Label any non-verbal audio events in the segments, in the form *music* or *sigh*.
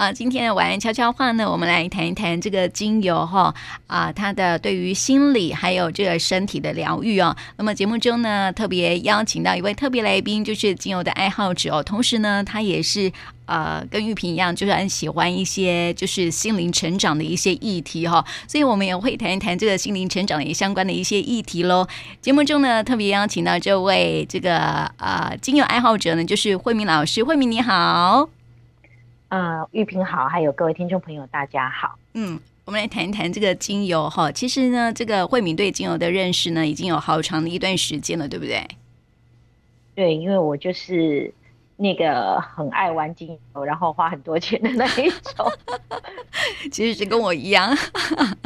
啊，今天的晚安悄悄话呢，我们来谈一谈这个精油哈啊，它的对于心理还有这个身体的疗愈哦。那么节目中呢，特别邀请到一位特别来宾，就是精油的爱好者哦，同时呢，他也是呃跟玉萍一样，就是很喜欢一些就是心灵成长的一些议题哈，所以我们也会谈一谈这个心灵成长也相关的一些议题喽。节目中呢，特别邀请到这位这个呃精油爱好者呢，就是慧敏老师，慧敏你好。呃，玉萍好，还有各位听众朋友，大家好。嗯，我们来谈一谈这个精油哈。其实呢，这个慧敏对精油的认识呢，已经有好长的一段时间了，对不对？对，因为我就是那个很爱玩精油，然后花很多钱的那一种。*laughs* 其实是跟我一样，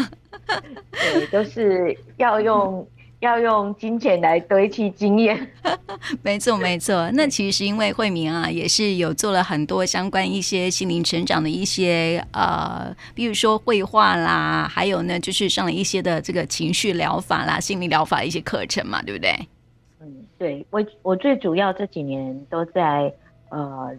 *laughs* 对，都是要用。要用金钱来堆砌经验，*laughs* 没错没错。那其实因为慧明啊，也是有做了很多相关一些心灵成长的一些呃，比如说绘画啦，还有呢就是上了一些的这个情绪疗法啦、心理疗法的一些课程嘛，对不对？嗯，对我我最主要这几年都在呃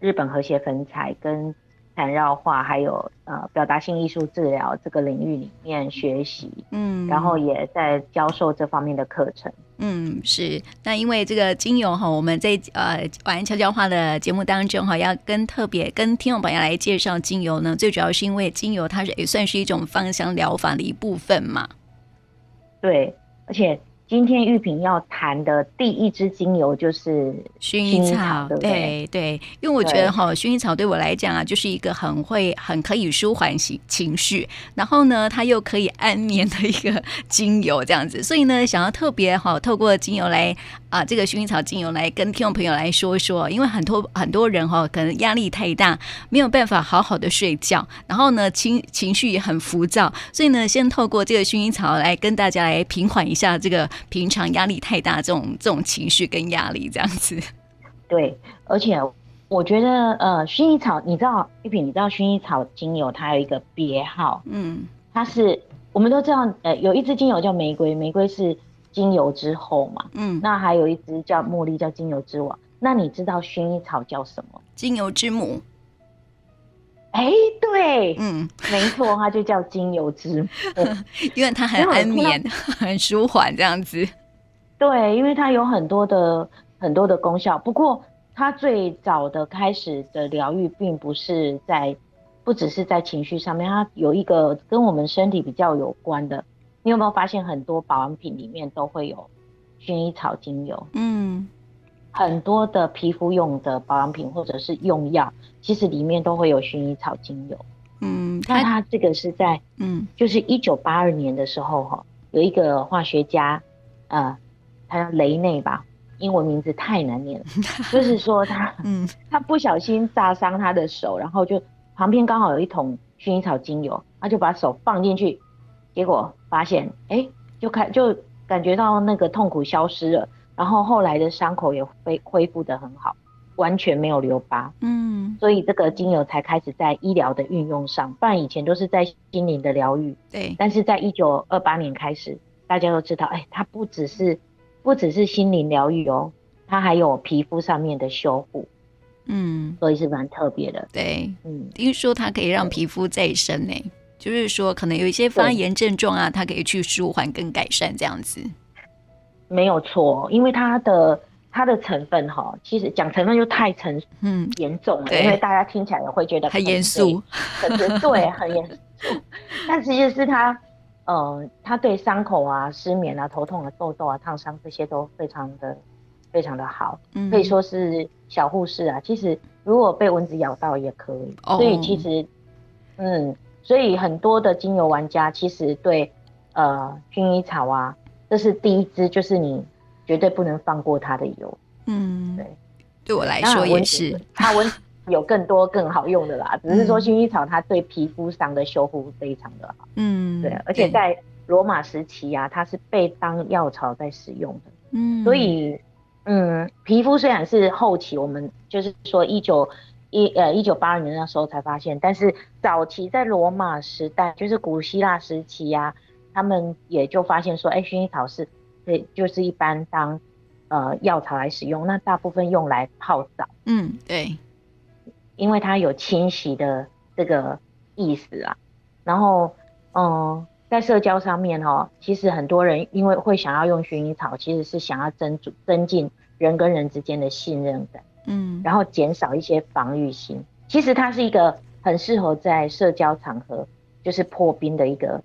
日本和谐粉彩跟。禅绕画还有呃表达性艺术治疗这个领域里面学习，嗯，然后也在教授这方面的课程，嗯，是。那因为这个精油哈，我们在呃晚安悄悄话的节目当中哈，要跟特别跟听众朋友来介绍精油呢，最主要是因为精油它是也算是一种芳香疗法的一部分嘛，对，而且。今天玉萍要谈的第一支精油就是薰衣草，对对，因为我觉得哈，薰衣草对我来讲啊，就是一个很会、很可以舒缓情情绪，然后呢，它又可以安眠的一个 *laughs* 精油，这样子，所以呢，想要特别好透过精油来啊，这个薰衣草精油来跟听众朋友来说说，因为很多很多人哈，可能压力太大，没有办法好好的睡觉，然后呢，情情绪也很浮躁，所以呢，先透过这个薰衣草来跟大家来平缓一下这个。平常压力太大，这种这种情绪跟压力这样子，对，而且我觉得呃，薰衣草，你知道玉萍，你知道薰衣草精油它有一个别号，嗯，它是我们都知道，呃，有一支精油叫玫瑰，玫瑰是精油之后嘛，嗯，那还有一支叫茉莉，叫精油之王，那你知道薰衣草叫什么？精油之母。哎、欸，对，嗯，没错，它就叫精油之母，*laughs* 因为它很安眠，很舒缓这样子。对，因为它有很多的很多的功效。不过，它最早的开始的疗愈，并不是在，不只是在情绪上面，它有一个跟我们身体比较有关的。你有没有发现，很多保养品里面都会有薰衣草精油？嗯。很多的皮肤用的保养品或者是用药，其实里面都会有薰衣草精油。嗯，那它这个是在嗯，就是一九八二年的时候哈，有一个化学家，呃，他叫雷内吧，英文名字太难念了，*laughs* 就是说他嗯，*laughs* 他不小心炸伤他的手，然后就旁边刚好有一桶薰衣草精油，他就把手放进去，结果发现就开就感觉到那个痛苦消失了。然后后来的伤口也恢恢复的很好，完全没有留疤。嗯，所以这个精油才开始在医疗的运用上，不然以前都是在心灵的疗愈。对，但是在一九二八年开始，大家都知道，哎，它不只是不只是心灵疗愈哦，它还有皮肤上面的修复。嗯，所以是蛮特别的。对，嗯，听说它可以让皮肤再生呢，就是说可能有一些发炎症状啊，它可以去舒缓跟改善这样子。没有错，因为它的它的成分哈，其实讲成分就太沉嗯。严重了，因为大家听起来也会觉得很严肃，很 *laughs* 对，很严肃。但其实是它，嗯，它对伤口啊、失眠啊、头痛啊、痘痘啊、烫伤这些都非常的非常的好，嗯，可以说是小护士啊。其实如果被蚊子咬到也可以，哦、所以其实嗯，所以很多的精油玩家其实对呃薰衣草啊。这是第一支，就是你绝对不能放过它的油。嗯，对，对我来说也是。它温有更多更好用的啦，*laughs* 只是说薰衣草它对皮肤上的修复非常的好。嗯，对，而且在罗马时期啊，它是被当药草在使用的。嗯，所以，嗯，皮肤虽然是后期我们就是说一九一呃一九八二年那时候才发现，但是早期在罗马时代，就是古希腊时期呀、啊。他们也就发现说，哎，薰衣草是，对，就是一般当，呃，药草来使用。那大部分用来泡澡。嗯，对，因为它有清洗的这个意思啊。然后，嗯，在社交上面哈、哦，其实很多人因为会想要用薰衣草，其实是想要增增进人跟人之间的信任感，嗯，然后减少一些防御心。其实它是一个很适合在社交场合就是破冰的一个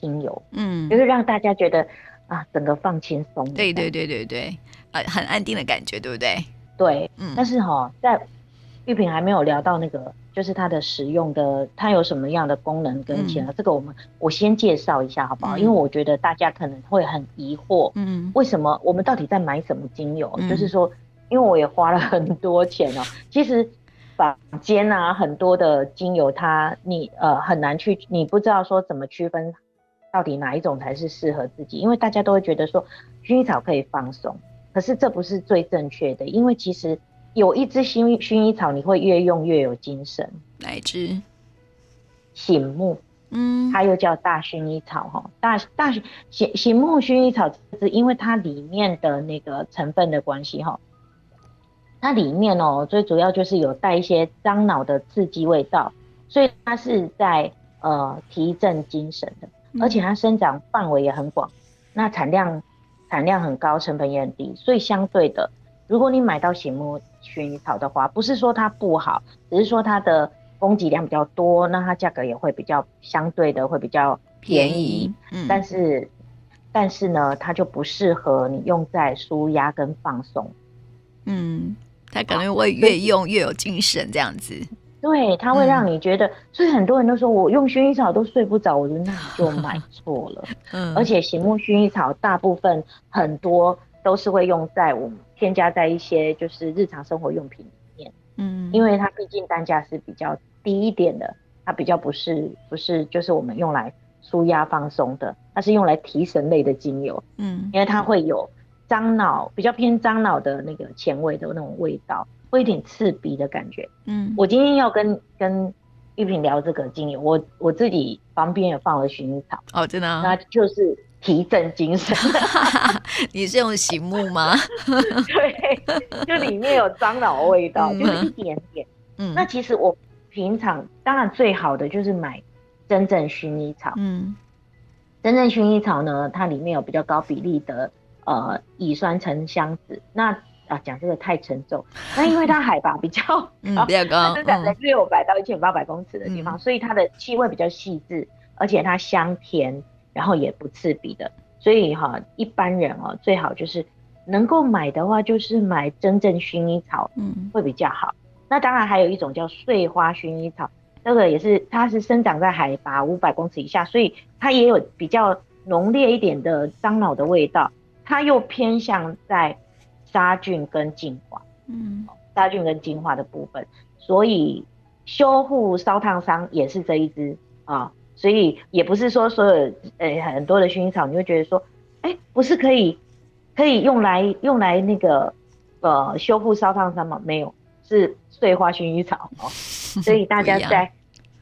精油，嗯，就是让大家觉得啊，整个放轻松。对对对对对，呃，很安定的感觉，对不对？对，嗯。但是哈、哦，在玉萍还没有聊到那个。就是它的使用的，它有什么样的功能跟其他、嗯、这个我们我先介绍一下好不好？嗯、因为我觉得大家可能会很疑惑，嗯，为什么我们到底在买什么精油？嗯、就是说，因为我也花了很多钱哦、喔。其实坊间啊，很多的精油它，它你呃很难去，你不知道说怎么区分到底哪一种才是适合自己，因为大家都会觉得说薰衣草可以放松，可是这不是最正确的，因为其实。有一支薰薰衣草，你会越用越有精神。哪一支？醒目，嗯，它又叫大薰衣草哈。大大醒醒目薰衣草是因为它里面的那个成分的关系哈。它里面哦，最主要就是有带一些樟脑的刺激味道，所以它是在呃提振精神的，而且它生长范围也很广，那产量产量很高，成本也很低，所以相对的。如果你买到醒目薰衣草的话，不是说它不好，只是说它的供给量比较多，那它价格也会比较相对的会比较便宜。但是但是呢，它就不适合你用在舒压跟放松。嗯，它可能会越用越有精神这样子。对，它会让你觉得，嗯、所以很多人都说我用薰衣草都睡不着，我觉得那你就买错了。*laughs* 嗯，而且醒目薰衣草大部分很多都是会用在我们。添加在一些就是日常生活用品里面，嗯，因为它毕竟单价是比较低一点的，它比较不是不是就是我们用来舒压放松的，它是用来提神类的精油，嗯，因为它会有樟脑比较偏樟脑的那个前味的那种味道，会有点刺鼻的感觉，嗯，我今天要跟跟玉萍聊这个精油，我我自己旁边也放了薰衣草，哦，真的，啊，那就是。提振精神，*laughs* 你是用醒目吗？*laughs* 对，就里面有樟脑味道，就是一点点。嗯，那其实我平常当然最好的就是买真正薰衣草。嗯，真正薰衣草呢，它里面有比较高比例的呃乙酸沉香子。那啊讲这个太沉重，那因为它海拔比较 *laughs* 高，嗯，比较高，生长在六百到一千八百公尺的地方，嗯，所以它的气味比较细致，而且它香甜。然后也不刺鼻的，所以哈，一般人哦，最好就是能够买的话，就是买真正薰衣草，嗯，会比较好。那当然还有一种叫碎花薰衣草，那个也是，它是生长在海拔五百公尺以下，所以它也有比较浓烈一点的樟脑的味道，它又偏向在杀菌跟净化，嗯，杀菌跟净化的部分，所以修护烧烫伤也是这一支啊。所以也不是说所有呃、欸、很多的薰衣草，你会觉得说，哎、欸，不是可以可以用来用来那个呃修复烧烫伤吗？没有，是碎花薰衣草哦。*laughs* 所以大家在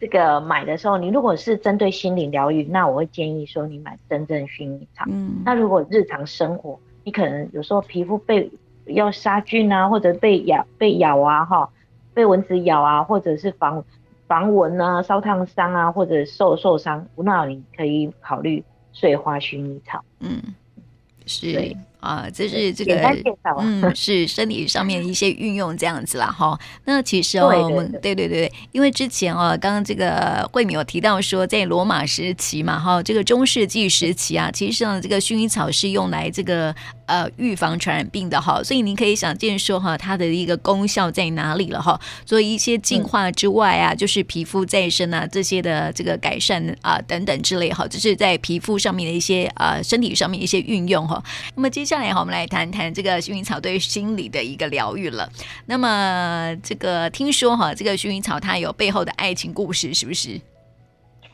这个买的时候，你如果是针对心理疗愈，那我会建议说你买真正薰衣草。嗯。那如果日常生活，你可能有时候皮肤被要杀菌啊，或者被咬被咬啊哈，被蚊子咬啊，或者是防。防蚊啊，烧烫伤啊，或者受受伤，那你可以考虑碎花薰衣草。嗯，是。啊，这是这个嗯，是身体上面一些运用这样子啦哈。那其实哦，我们对对对，因为之前哦，刚刚这个慧敏有提到说，在罗马时期嘛哈，这个中世纪时期啊，其实上这个薰衣草是用来这个呃预防传染病的哈。所以您可以想见说哈，它的一个功效在哪里了哈。所以一些净化之外啊，就是皮肤再生啊这些的这个改善啊等等之类哈，就是在皮肤上面的一些啊身体上面一些运用哈。那么接接下来哈，我们来谈谈这个薰衣草对心理的一个疗愈了。那么，这个听说哈，这个薰衣草它有背后的爱情故事，是不是？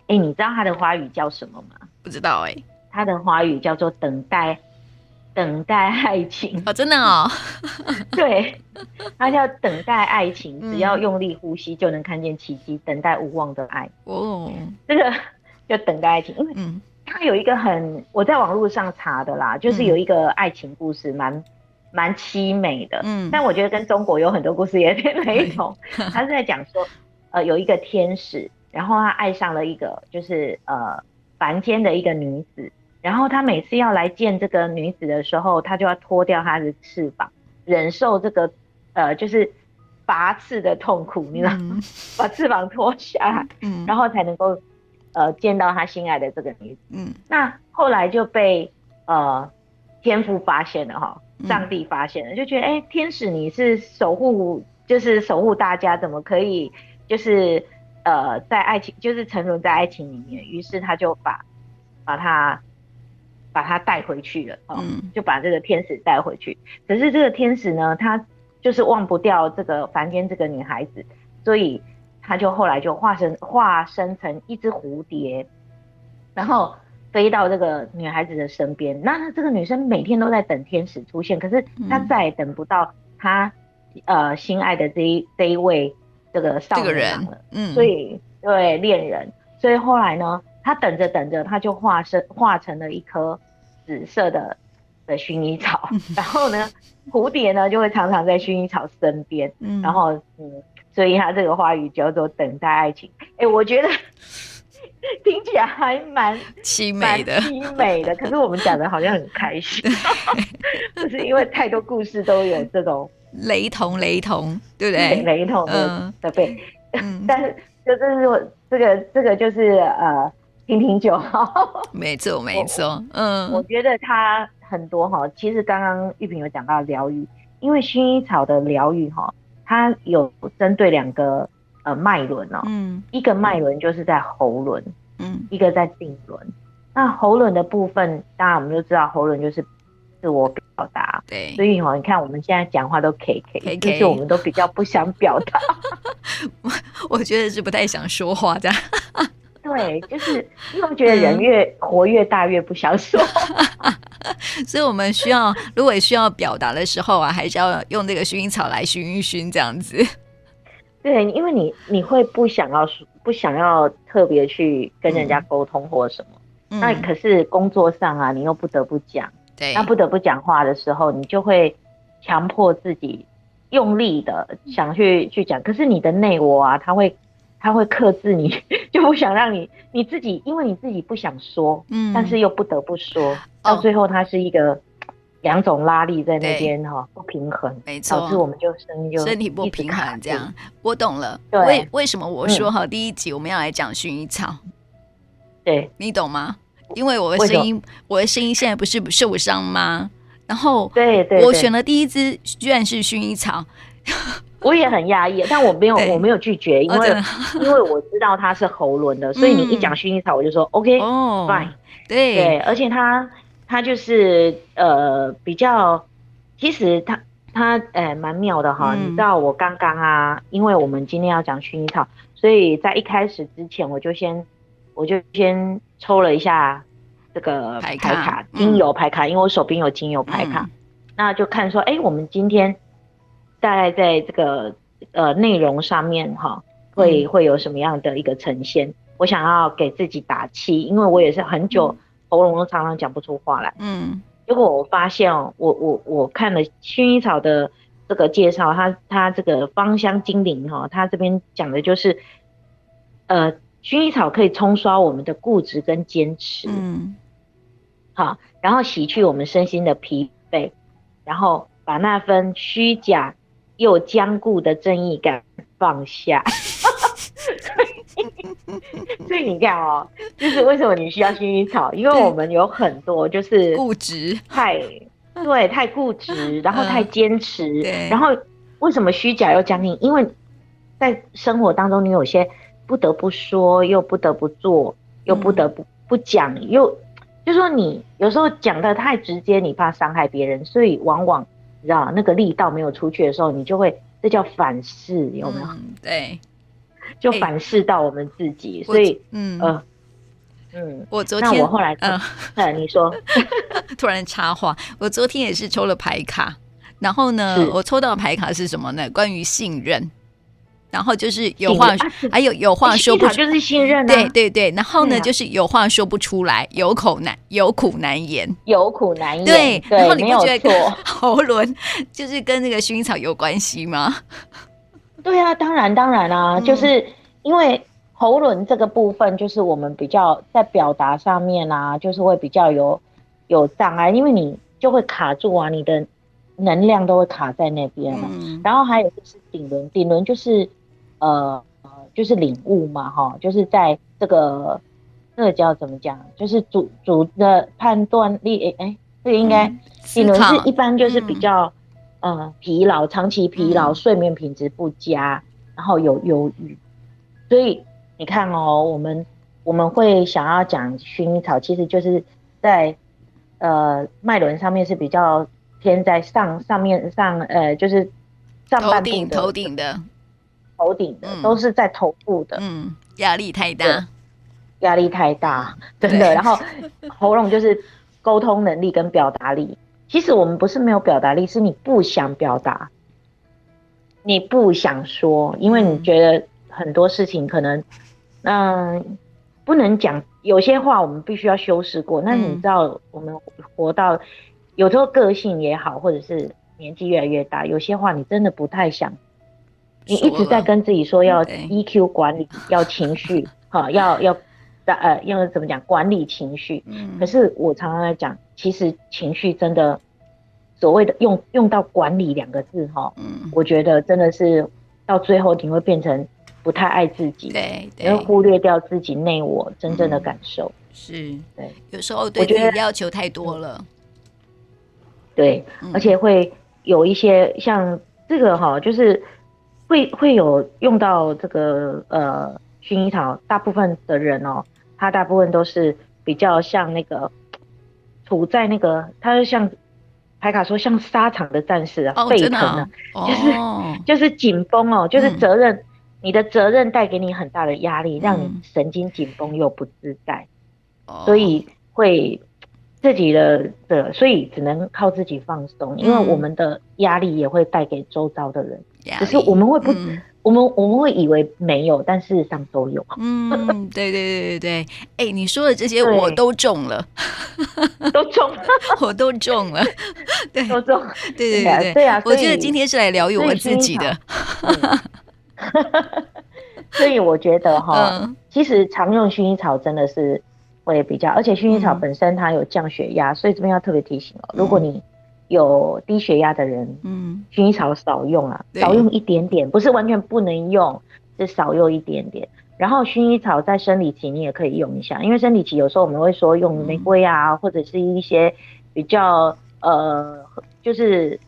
哎、欸，你知道它的花语叫什么吗？不知道哎、欸。它的花语叫做等待，等待爱情。*laughs* 哦，真的哦。*laughs* 对，它叫等待爱情，只要用力呼吸就能看见奇迹，等待无望的爱。哦，这个叫等待爱情，因为嗯。它有一个很，我在网络上查的啦，就是有一个爱情故事，蛮蛮凄美的。嗯，但我觉得跟中国有很多故事也挺雷同。他是在讲说，呃有一个天使，然后他爱上了一个就是呃凡间的一个女子，然后他每次要来见这个女子的时候，他就要脱掉他的翅膀，忍受这个呃就是拔刺的痛苦，你知道吗？嗯、*laughs* 把翅膀脱下来，嗯，然后才能够呃见到他心爱的这个女子，嗯，那后来就被呃天父发现了哈。上帝发现了，就觉得哎、欸，天使你是守护，就是守护大家，怎么可以就是呃在爱情，就是沉沦在爱情里面？于是他就把把他把他带回去了，哦，就把这个天使带回去。可是这个天使呢，他就是忘不掉这个凡间这个女孩子，所以他就后来就化身化身成一只蝴蝶，然后。飞到这个女孩子的身边，那这个女生每天都在等天使出现，可是她再也等不到她、嗯、呃心爱的这一这一位这个少年人了，嗯，所以对恋人，所以后来呢，她等着等着，她就化身化成了一颗紫色的的薰衣草，嗯、然后呢，蝴蝶呢就会常常在薰衣草身边，嗯，然后嗯，所以他这个话语叫做等待爱情，哎、欸，我觉得。*laughs* 听起来还蛮凄美的，凄美的。*laughs* 可是我们讲的好像很开心，*laughs* 就是因为太多故事都有这种雷同，雷同，对不对？雷同的的背，嗯，但是就这是我这个这个就是呃，听听就好。没错，没错，嗯，我觉得它很多哈。其实刚刚玉萍有讲到疗愈，因为薰衣草的疗愈哈，它有针对两个。呃，脉轮哦，嗯，一个脉轮就是在喉轮，嗯，一个在顶轮。那喉轮的部分，当然我们就知道喉轮就是自我表达，对，所以哦，你看我们现在讲话都 K K，就是我们都比较不想表达。我 *laughs* 我觉得是不太想说话的。对，就是因为我觉得人越活越大，越不想说。*laughs* 所以我们需要，如果需要表达的时候啊，还是要用这个薰衣草来熏一熏，这样子。对，因为你你会不想要不想要特别去跟人家沟通或什么，嗯、那可是工作上啊，你又不得不讲，对，那不得不讲话的时候，你就会强迫自己用力的想去去讲，可是你的内我啊，他会他会克制你，*laughs* 就不想让你你自己，因为你自己不想说，嗯，但是又不得不说，到最后它是一个。两种拉力在那边哈，不平衡，没错，导致我们就身就身体不平衡这样。我懂了，为为什么我说哈，第一集我们要来讲薰衣草，对，你懂吗？因为我的声音，我的声音现在不是受伤吗？然后对对，我选了第一支居然是薰衣草，我也很压抑，但我没有我没有拒绝，因为因为我知道它是喉轮的，*laughs* 所以你一讲薰衣草，我就说 OK fine，对。对，而且它。它就是呃比较，其实它它呃蛮妙的哈。嗯、你知道我刚刚啊，因为我们今天要讲薰衣草，所以在一开始之前我就先我就先抽了一下这个牌卡，牌卡精油牌卡，嗯、因为我手边有精油牌卡，嗯、那就看说，哎、欸，我们今天大概在这个呃内容上面哈，会会有什么样的一个呈现？嗯、我想要给自己打气，因为我也是很久。嗯喉咙都常常讲不出话来。嗯，结果我发现哦，我我我看了薰衣草的这个介绍，它它这个芳香精灵哈，它这边讲的就是，呃，薰衣草可以冲刷我们的固执跟坚持，嗯，好，然后洗去我们身心的疲惫，然后把那份虚假又坚固的正义感放下。*laughs* 所以你看哦，就是为什么你需要薰衣草？因为我们有很多就是固执，太对，太固执，*laughs* 然后太坚持，然后为什么虚假又僵硬？因为在生活当中，你有些不得不说，又不得不做，又不得不不讲，又就说你有时候讲的太直接，你怕伤害别人，所以往往你知道那个力道没有出去的时候，你就会这叫反噬，有没有？对。就反噬到我们自己，欸、所以嗯呃嗯，我昨天那我后来嗯，嗯，*laughs* 你说 *laughs* 突然插话，我昨天也是抽了牌卡，然后呢，我抽到的牌卡是什么呢？关于信任，然后就是有话，啊、还有有话说不出，就是信任、啊，对对对，然后呢，啊、就是有话说不出来，有口难有苦难言，有苦难言，对，对然后你不觉得 *laughs* 喉轮就是跟那个薰衣草有关系吗？对啊，当然当然啊，嗯、就是因为喉轮这个部分，就是我们比较在表达上面啊，就是会比较有有障碍，因为你就会卡住啊，你的能量都会卡在那边嘛。嗯、然后还有就是顶轮，顶轮就是呃就是领悟嘛，哈，就是在这个这个叫怎么讲，就是主主的判断力，哎哎，这个应该顶轮是一般就是比较、嗯、呃疲劳，长期疲劳，嗯、睡眠品质不佳，然后有忧郁，所以。你看哦，我们我们会想要讲薰衣草，其实就是在呃脉轮上面是比较偏在上上面上呃就是上半部的头顶的头顶的、嗯、都是在头部的，嗯，压力太大，压力太大，真的。然后喉咙就是沟通能力跟表达力，其实我们不是没有表达力，是你不想表达，你不想说，因为你觉得很多事情可能。嗯，不能讲有些话，我们必须要修饰过。那你知道，我们活到有时候个性也好，或者是年纪越来越大，有些话你真的不太想。你一直在跟自己说要 EQ 管理，*laughs* 要情绪，哈，要要呃要怎么讲管理情绪。嗯。可是我常常在讲，其实情绪真的所谓的用用到管理两个字，哈，嗯，我觉得真的是到最后你会变成。不太爱自己，对，对，会忽略掉自己内我真正的感受。嗯、是，对，有时候对自己要求太多了。对，嗯、而且会有一些像这个哈，就是会会有用到这个呃薰衣草，大部分的人哦，他大部分都是比较像那个处在那个，他就像牌卡说像沙场的战士啊，沸腾啊，就是、哦、就是紧绷哦，就是责任。嗯你的责任带给你很大的压力，让你神经紧绷又不自在，嗯、所以会自己的的，所以只能靠自己放松，嗯、因为我们的压力也会带给周遭的人，只是我们会不，嗯、我们我们会以为没有，但事实上都有。嗯，对对对对对，哎、欸，你说的这些我都中了，*laughs* 都中了，*laughs* 我都中了，对，都中，对对对对，对啊，我觉得今天是来疗愈我自己的。*laughs* 所以我觉得哈，嗯、其实常用薰衣草真的是会比较，而且薰衣草本身它有降血压，嗯、所以这边要特别提醒哦，如果你有低血压的人，嗯，薰衣草少用啊，少用一点点，不是完全不能用，是少用一点点。然后薰衣草在生理期你也可以用一下，因为生理期有时候我们会说用玫瑰啊，嗯、或者是一些比较呃，就是。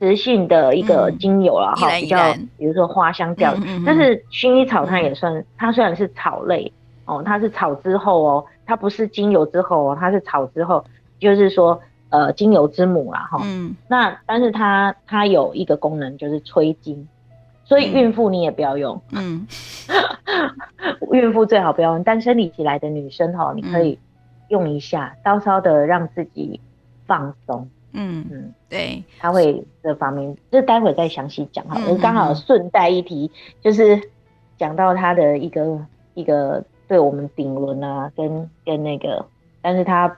雌性的一个精油了哈，比较比如说花香调，但是薰衣草它也算，它虽然是草类哦，它是草之后哦，它不是精油之后哦，它是草之后，就是说呃精油之母啦哈。嗯。那但是它它有一个功能就是催经，所以孕妇你也不要用。嗯。*laughs* 孕妇最好不要用，但生理期来的女生哈，你可以用一下，稍稍的让自己放松。嗯嗯，对，它会这方面，就待会再详细讲哈。我刚好顺带一提，就是讲到它的一个一个对我们顶轮啊，跟跟那个，但是他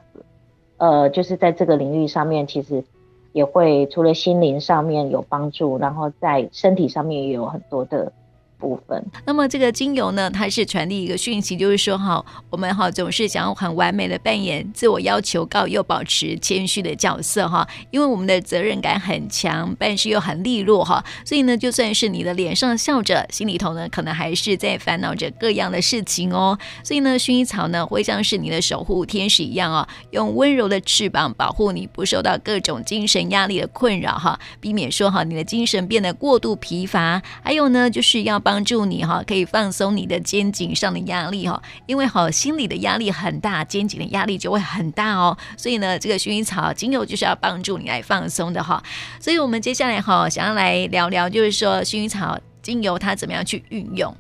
呃，就是在这个领域上面，其实也会除了心灵上面有帮助，然后在身体上面也有很多的。部分，那么这个精油呢，它是传递一个讯息，就是说哈，我们哈总是想要很完美的扮演自我要求高又保持谦虚的角色哈，因为我们的责任感很强，办事又很利落哈，所以呢，就算是你的脸上笑着，心里头呢可能还是在烦恼着各样的事情哦。所以呢，薰衣草呢会像是你的守护天使一样哦，用温柔的翅膀保护你，不受到各种精神压力的困扰哈，避免说哈你的精神变得过度疲乏，还有呢就是要。帮助你哈，可以放松你的肩颈上的压力哈，因为哈心里的压力很大，肩颈的压力就会很大哦。所以呢，这个薰衣草精油就是要帮助你来放松的哈。所以我们接下来哈，想要来聊聊，就是说薰衣草精油它怎么样去运用？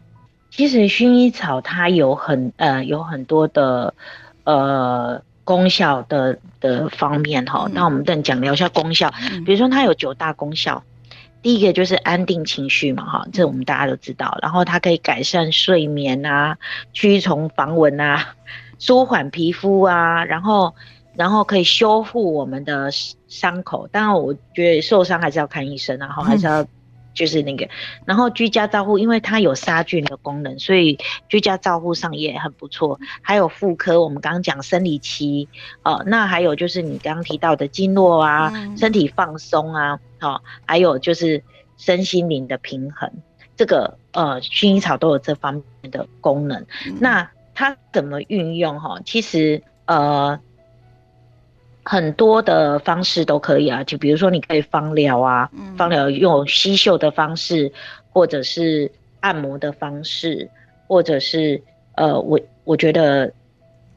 其实薰衣草它有很呃有很多的呃功效的的方面哈。那、嗯、我们等讲聊一下功效，比如说它有九大功效。第一个就是安定情绪嘛，哈，这我们大家都知道。然后它可以改善睡眠啊，驱虫防蚊啊，舒缓皮肤啊，然后然后可以修复我们的伤口。当然，我觉得受伤还是要看医生啊，然后还是要就是那个，然后居家照护，因为它有杀菌的功能，所以居家照护上也很不错。还有妇科，我们刚刚讲生理期，哦，那还有就是你刚刚提到的经络啊，嗯、身体放松啊，哦，还有就是身心灵的平衡，这个呃薰衣草都有这方面的功能。嗯、那它怎么运用？哈，其实呃。很多的方式都可以啊，就比如说你可以芳疗啊，嗯、芳疗用吸嗅的方式，或者是按摩的方式，或者是呃，我我觉得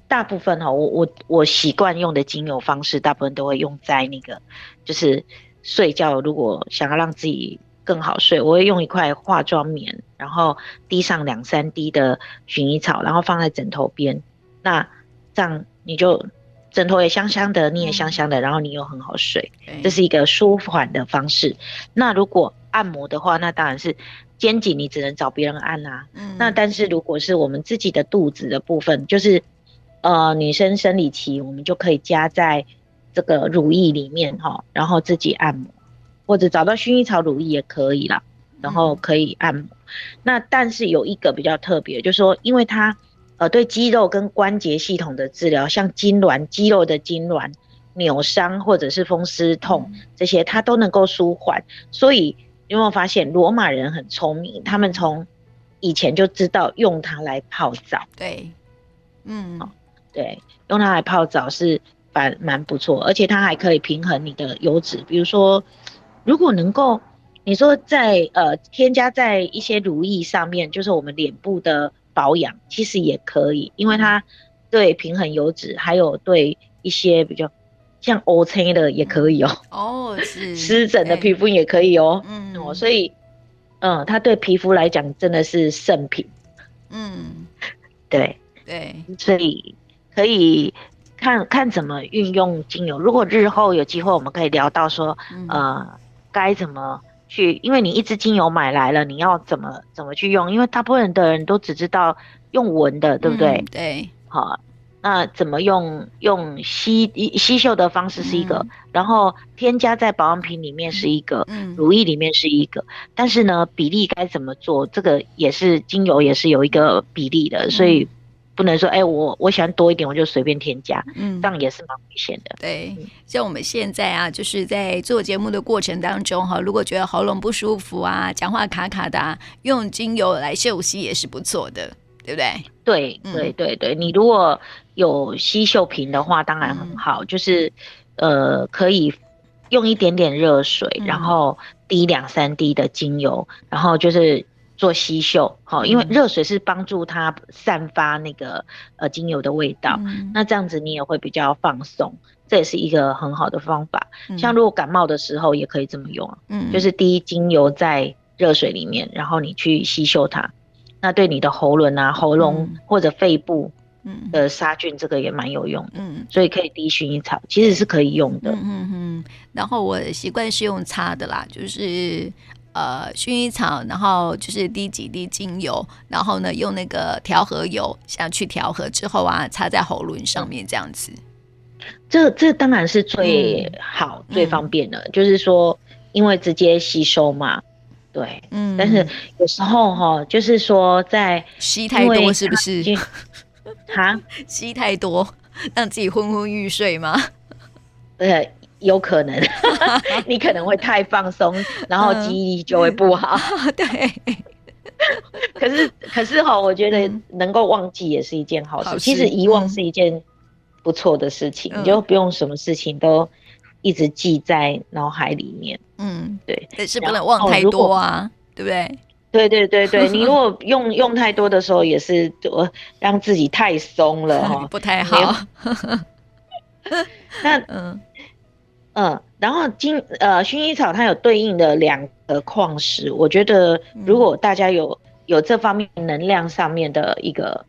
大部分哈，我我我习惯用的精油方式，大部分都会用在那个就是睡觉，如果想要让自己更好睡，我会用一块化妆棉，然后滴上两三滴的薰衣草，然后放在枕头边，那这样你就。枕头也香香的，你也香香的，嗯、然后你又很好睡，对这是一个舒缓的方式。那如果按摩的话，那当然是肩颈，你只能找别人按啦、啊。嗯，那但是如果是我们自己的肚子的部分，就是呃女生生理期，我们就可以加在这个乳液里面哈，然后自己按摩，或者找到薰衣草乳液也可以啦，然后可以按摩。嗯、那但是有一个比较特别，就是说因为它。呃，对肌肉跟关节系统的治疗，像痉挛、肌肉的痉挛、扭伤或者是风湿痛这些，它都能够舒缓。所以你有没有发现，罗马人很聪明，他们从以前就知道用它来泡澡。对，嗯，哦，对，用它来泡澡是蛮蛮不错，而且它还可以平衡你的油脂。比如说，如果能够，你说在呃添加在一些乳液上面，就是我们脸部的。保养其实也可以，因为它对平衡油脂，还有对一些比较像 O C 的也可以哦。哦，是 *laughs* 湿疹的皮肤也可以哦。嗯哦，所以嗯，它对皮肤来讲真的是圣品。嗯，*laughs* 对对，所以可以看看怎么运用精油。如果日后有机会，我们可以聊到说，嗯、呃，该怎么。去，因为你一支精油买来了，你要怎么怎么去用？因为大部分的人都只知道用闻的，对不对？嗯、对，好，那怎么用？用吸吸嗅的方式是一个，嗯、然后添加在保养品里面是一个，嗯，乳液里面是一个，但是呢，比例该怎么做？这个也是精油也是有一个比例的，嗯、所以。不能说，哎、欸，我我喜欢多一点，我就随便添加，嗯，这样也是蛮危险的。对，像我们现在啊，就是在做节目的过程当中哈，如果觉得喉咙不舒服啊，讲话卡卡的，啊，用精油来嗅吸也是不错的，对不对？对，对，对，对，你如果有吸嗅瓶的话，当然很好，嗯、就是呃，可以用一点点热水，嗯、然后滴两三滴的精油，然后就是。做吸嗅，好，因为热水是帮助它散发那个呃精油的味道，嗯、那这样子你也会比较放松，这也是一个很好的方法。嗯、像如果感冒的时候也可以这么用，嗯，就是滴精油在热水里面，然后你去吸嗅它，那对你的喉咙啊、喉咙或者肺部的杀菌，这个也蛮有用的，嗯，所以可以滴薰衣草，其实是可以用的，嗯嗯嗯。然后我习惯是用擦的啦，就是。呃，薰衣草，然后就是滴几滴精油，然后呢，用那个调和油下去调和之后啊，擦在喉咙上面这样子。这这当然是最好、嗯、最方便的，嗯、就是说，因为直接吸收嘛。对，嗯。但是有时候哈、哦，就是说在吸太多是不是？*laughs* 哈，吸太多让自己昏昏欲睡吗？对。有可能，*laughs* 你可能会太放松，然后记忆力就会不好。嗯、*laughs* 对，可是可是哈，我觉得能够忘记也是一件好事。其实遗忘是一件不错的事情，嗯、你就不用什么事情都一直记在脑海里面。嗯，对，但是不能忘太多啊，对不对？对对对对，*laughs* 你如果用用太多的时候，也是让自己太松了哈，不太好。那嗯。嗯，然后金呃薰衣草它有对应的两个矿石，我觉得如果大家有有这方面能量上面的一个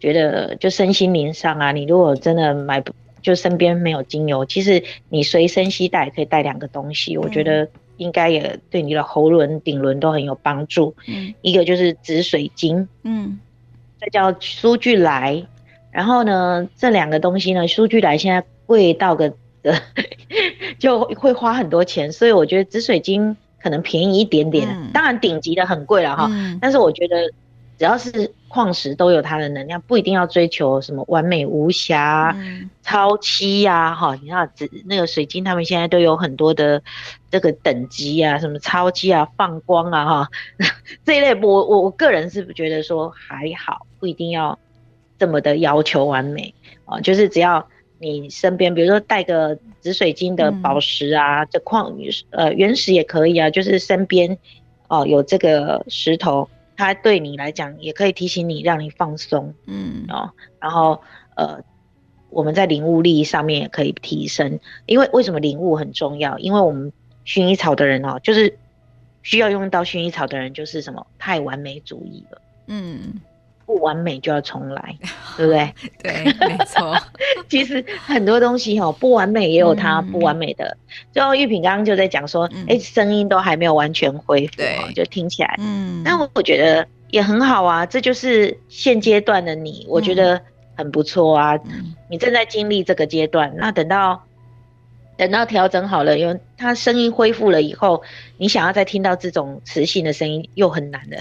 觉得就身心灵上啊，你如果真的买不就身边没有精油，其实你随身携带可以带两个东西，我觉得应该也对你的喉轮顶轮都很有帮助。嗯，一个就是紫水晶，嗯，这叫舒俱来，然后呢这两个东西呢，舒俱来现在贵到个。就会花很多钱，所以我觉得紫水晶可能便宜一点点，嗯、当然顶级的很贵了哈。嗯、但是我觉得，只要是矿石都有它的能量，不一定要追求什么完美无瑕、嗯、超期呀哈。你看紫，那个水晶他们现在都有很多的 *laughs* 这个等级啊，什么超期啊、放光啊哈 *laughs* 这一类，我我我个人是觉得说还好，不一定要这么的要求完美啊，就是只要。你身边，比如说带个紫水晶的宝石啊，这矿、嗯、呃原石也可以啊，就是身边哦、呃、有这个石头，它对你来讲也可以提醒你，让你放松，嗯哦，然后呃我们在领悟力上面也可以提升，因为为什么领悟很重要？因为我们薰衣草的人哦，就是需要用到薰衣草的人，就是什么太完美主义了，嗯。不完美就要重来，*laughs* 对不对？*laughs* 对，没错。*laughs* 其实很多东西哈，不完美也有它不完美的。最后、嗯、玉萍刚刚就在讲说，哎、嗯，声音都还没有完全恢复，对，就听起来。嗯。那我我觉得也很好啊，这就是现阶段的你，我觉得很不错啊。嗯、你正在经历这个阶段，那等到。等到调整好了，因为他声音恢复了以后，你想要再听到这种磁性的声音又很难了。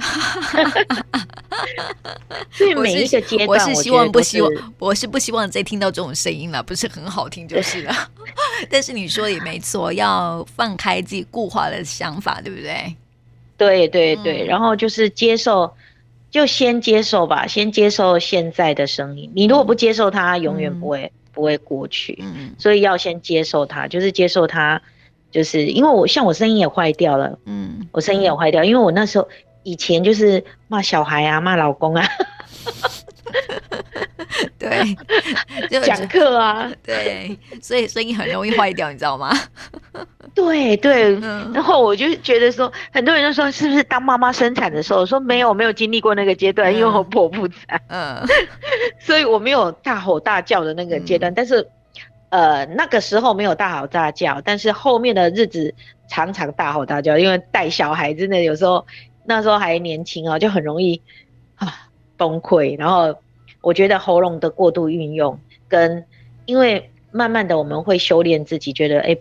*laughs* 所以每一个阶段我，我是希望不希望，我是不希望再听到这种声音了，不是很好听就是了。*laughs* 但是你说也没错，要放开自己固化的想法，对不对？对对对，嗯、然后就是接受，就先接受吧，先接受现在的声音。你如果不接受它，永远不会。嗯不会过去，嗯，所以要先接受它，就是接受它，就是因为我像我声音也坏掉了，嗯，我声音也坏掉，因为我那时候以前就是骂小孩啊，骂老公啊，*laughs* 对，*laughs* 讲课啊，对，所以声音很容易坏掉，你知道吗？对 *laughs* 对，嗯、然后我就觉得说，很多人都说是不是当妈妈生产的时候，我说没有，没有经历过那个阶段，嗯、因为我剖腹产，嗯，*laughs* 所以我没有大吼大叫的那个阶段。嗯、但是，呃，那个时候没有大吼大叫，但是后面的日子常常大吼大叫，因为带小孩真的有时候那时候还年轻啊，就很容易啊崩溃。然后我觉得喉咙的过度运用，跟因为慢慢的我们会修炼自己，觉得哎。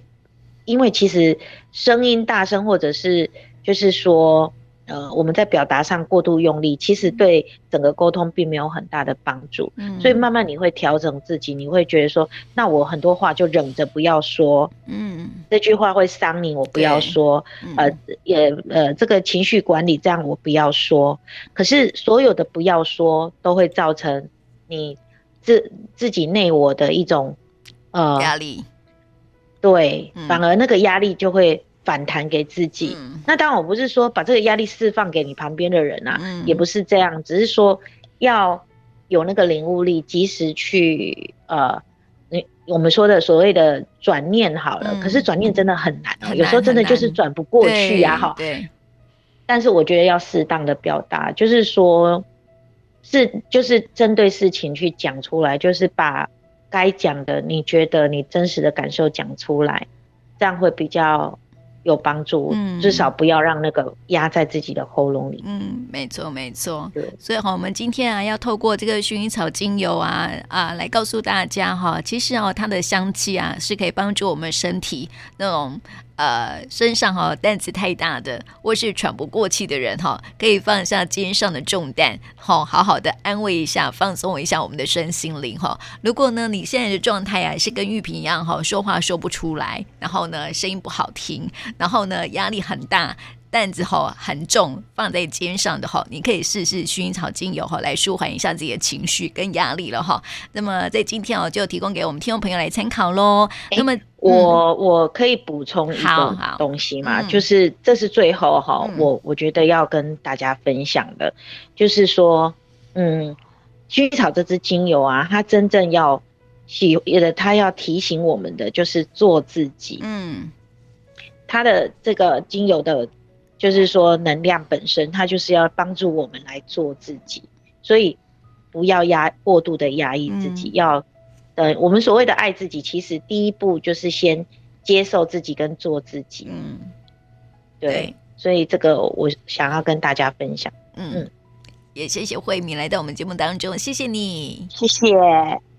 因为其实声音大声，或者是就是说，呃，我们在表达上过度用力，其实对整个沟通并没有很大的帮助。嗯，所以慢慢你会调整自己，你会觉得说，那我很多话就忍着不要说。嗯，这句话会伤你，我不要说。嗯、呃，也呃，这个情绪管理这样我不要说。可是所有的不要说，都会造成你自自己内我的一种呃压力。对，反而那个压力就会反弹给自己。嗯、那当然，我不是说把这个压力释放给你旁边的人啊，嗯、也不是这样，只是说要有那个领悟力，及时去呃，你我们说的所谓的转念好了。嗯、可是转念真的很难，很难，有时候真的就是转不过去呀，哈。对。但是我觉得要适当的表达，就是说，是就是针对事情去讲出来，就是把。该讲的，你觉得你真实的感受讲出来，这样会比较有帮助。嗯，至少不要让那个压在自己的喉咙里。嗯，没错，没错。对，所以哈，我们今天啊，要透过这个薰衣草精油啊啊，来告诉大家哈，其实哦，它的香气啊，是可以帮助我们身体那种。呃，身上哈、担子太大的，或是喘不过气的人哈、可以放下肩上的重担，好、好好的安慰一下，放松一下我们的身心灵哈、如果呢，你现在的状态啊是跟玉萍一样哈、说话说不出来，然后呢，声音不好听，然后呢，压力很大。担子哈很重，放在肩上的哈，你可以试试薰衣草精油哈，来舒缓一下自己的情绪跟压力了哈。那么在今天哦，就提供给我们听众朋友来参考喽。欸、那么我、嗯、我可以补充一个东西嘛，就是这是最后哈，嗯、我我觉得要跟大家分享的，就是说，嗯，薰衣草这支精油啊，它真正要喜的，它要提醒我们的就是做自己。嗯，它的这个精油的。就是说，能量本身它就是要帮助我们来做自己，所以不要压过度的压抑自己，嗯、要呃，我们所谓的爱自己，其实第一步就是先接受自己跟做自己。嗯，对，对，所以这个我想要跟大家分享。嗯，嗯，也谢谢慧敏来到我们节目当中，谢谢你，谢谢。